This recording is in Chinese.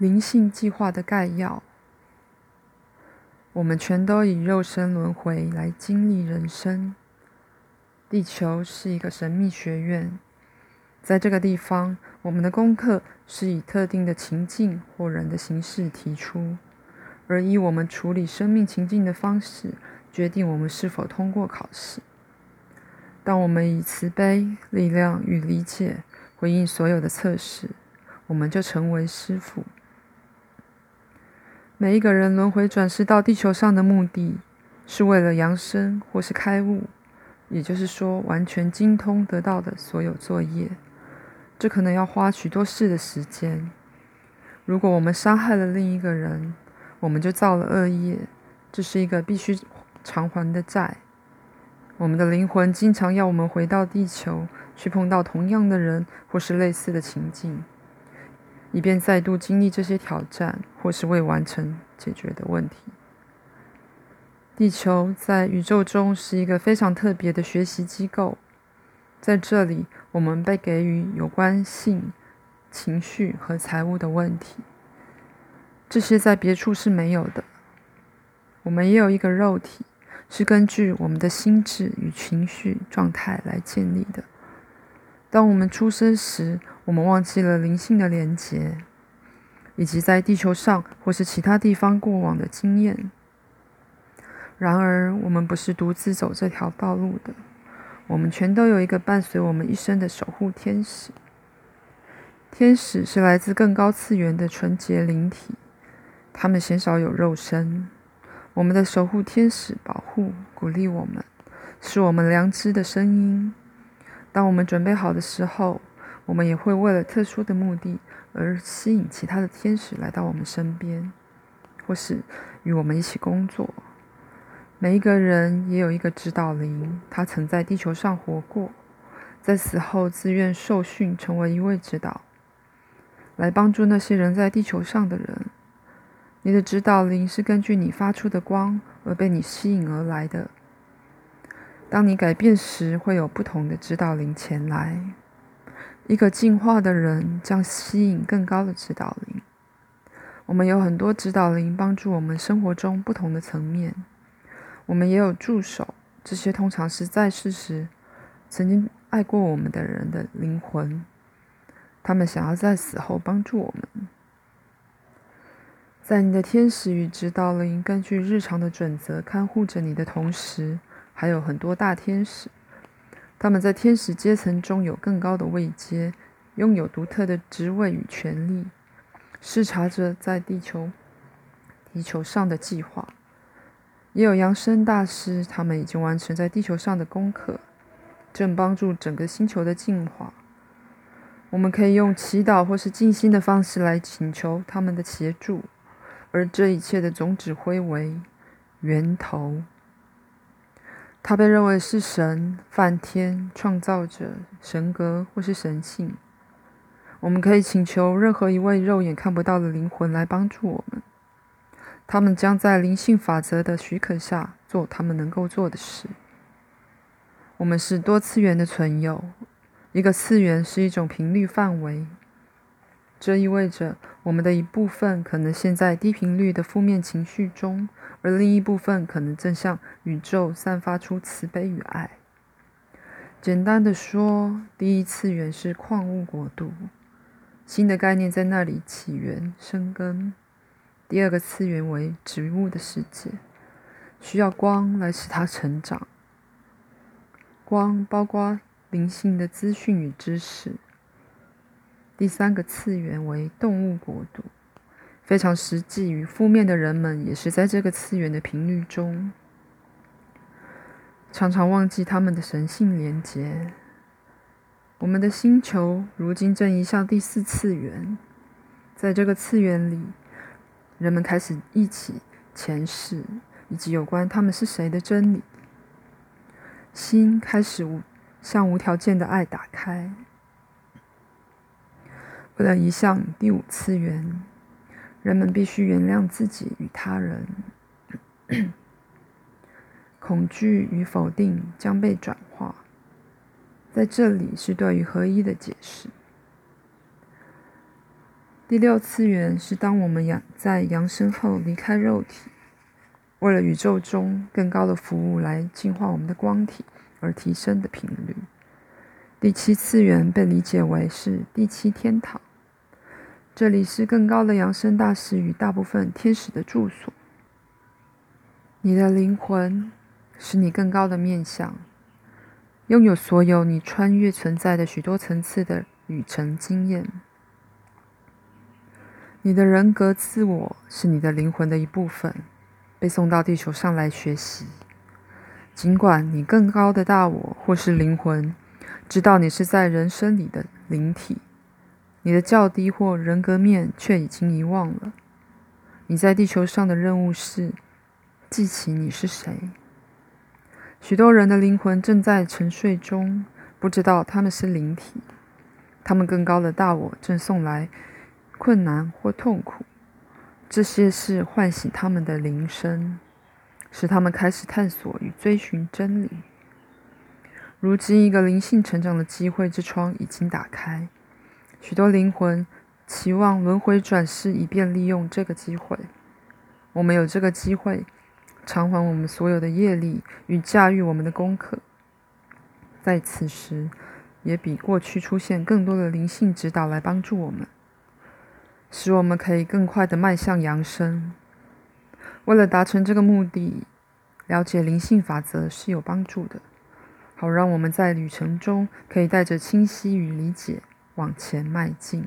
灵性计划的概要。我们全都以肉身轮回来经历人生。地球是一个神秘学院，在这个地方，我们的功课是以特定的情境或人的形式提出，而以我们处理生命情境的方式，决定我们是否通过考试。当我们以慈悲、力量与理解回应所有的测试，我们就成为师傅。每一个人轮回转世到地球上的目的，是为了扬升或是开悟。也就是说，完全精通得到的所有作业，这可能要花许多世的时间。如果我们伤害了另一个人，我们就造了恶业，这是一个必须偿还的债。我们的灵魂经常要我们回到地球，去碰到同样的人或是类似的情境，以便再度经历这些挑战或是未完成解决的问题。地球在宇宙中是一个非常特别的学习机构，在这里，我们被给予有关性、情绪和财务的问题，这些在别处是没有的。我们也有一个肉体，是根据我们的心智与情绪状态来建立的。当我们出生时，我们忘记了灵性的连结，以及在地球上或是其他地方过往的经验。然而，我们不是独自走这条道路的。我们全都有一个伴随我们一生的守护天使。天使是来自更高次元的纯洁灵体，他们鲜少有肉身。我们的守护天使保护、鼓励我们，是我们良知的声音。当我们准备好的时候，我们也会为了特殊的目的而吸引其他的天使来到我们身边，或是与我们一起工作。每一个人也有一个指导灵，他曾在地球上活过，在死后自愿受训，成为一位指导，来帮助那些人在地球上的人。你的指导灵是根据你发出的光而被你吸引而来的。当你改变时，会有不同的指导灵前来。一个进化的人将吸引更高的指导灵。我们有很多指导灵帮助我们生活中不同的层面。我们也有助手，这些通常是在世时曾经爱过我们的人的灵魂，他们想要在死后帮助我们。在你的天使与指导灵根据日常的准则看护着你的同时，还有很多大天使，他们在天使阶层中有更高的位阶，拥有独特的职位与权利，视察着在地球地球上的计划。也有扬声大师，他们已经完成在地球上的功课，正帮助整个星球的进化。我们可以用祈祷或是静心的方式来请求他们的协助，而这一切的总指挥为源头。他被认为是神、梵天、创造者、神格或是神性。我们可以请求任何一位肉眼看不到的灵魂来帮助我们。他们将在灵性法则的许可下做他们能够做的事。我们是多次元的存有，一个次元是一种频率范围，这意味着我们的一部分可能陷在低频率的负面情绪中，而另一部分可能正向宇宙散发出慈悲与爱。简单的说，第一次元是矿物国度，新的概念在那里起源生根。第二个次元为植物的世界，需要光来使它成长。光包括灵性的资讯与知识。第三个次元为动物国度，非常实际与负面的人们也是在这个次元的频率中，常常忘记他们的神性连结。我们的星球如今正移向第四次元，在这个次元里。人们开始忆起前世以及有关他们是谁的真理，心开始无向无条件的爱打开。为了移向第五次元，人们必须原谅自己与他人。恐惧与否定将被转化，在这里是对于合一的解释。第六次元是当我们阳在阳生后离开肉体，为了宇宙中更高的服务来净化我们的光体而提升的频率。第七次元被理解为是第七天堂，这里是更高的扬升大师与大部分天使的住所。你的灵魂是你更高的面相，拥有所有你穿越存在的许多层次的旅程经验。你的人格自我是你的灵魂的一部分，被送到地球上来学习。尽管你更高的大我或是灵魂知道你是在人生里的灵体，你的较低或人格面却已经遗忘了。你在地球上的任务是。记起你是谁。许多人的灵魂正在沉睡中，不知道他们是灵体。他们更高的大我正送来困难或痛苦，这些是唤醒他们的铃声，使他们开始探索与追寻真理。如今，一个灵性成长的机会之窗已经打开，许多灵魂期望轮回转世，以便利用这个机会。我们有这个机会。偿还我们所有的业力与驾驭我们的功课，在此时也比过去出现更多的灵性指导来帮助我们，使我们可以更快的迈向扬升。为了达成这个目的，了解灵性法则是有帮助的，好让我们在旅程中可以带着清晰与理解往前迈进。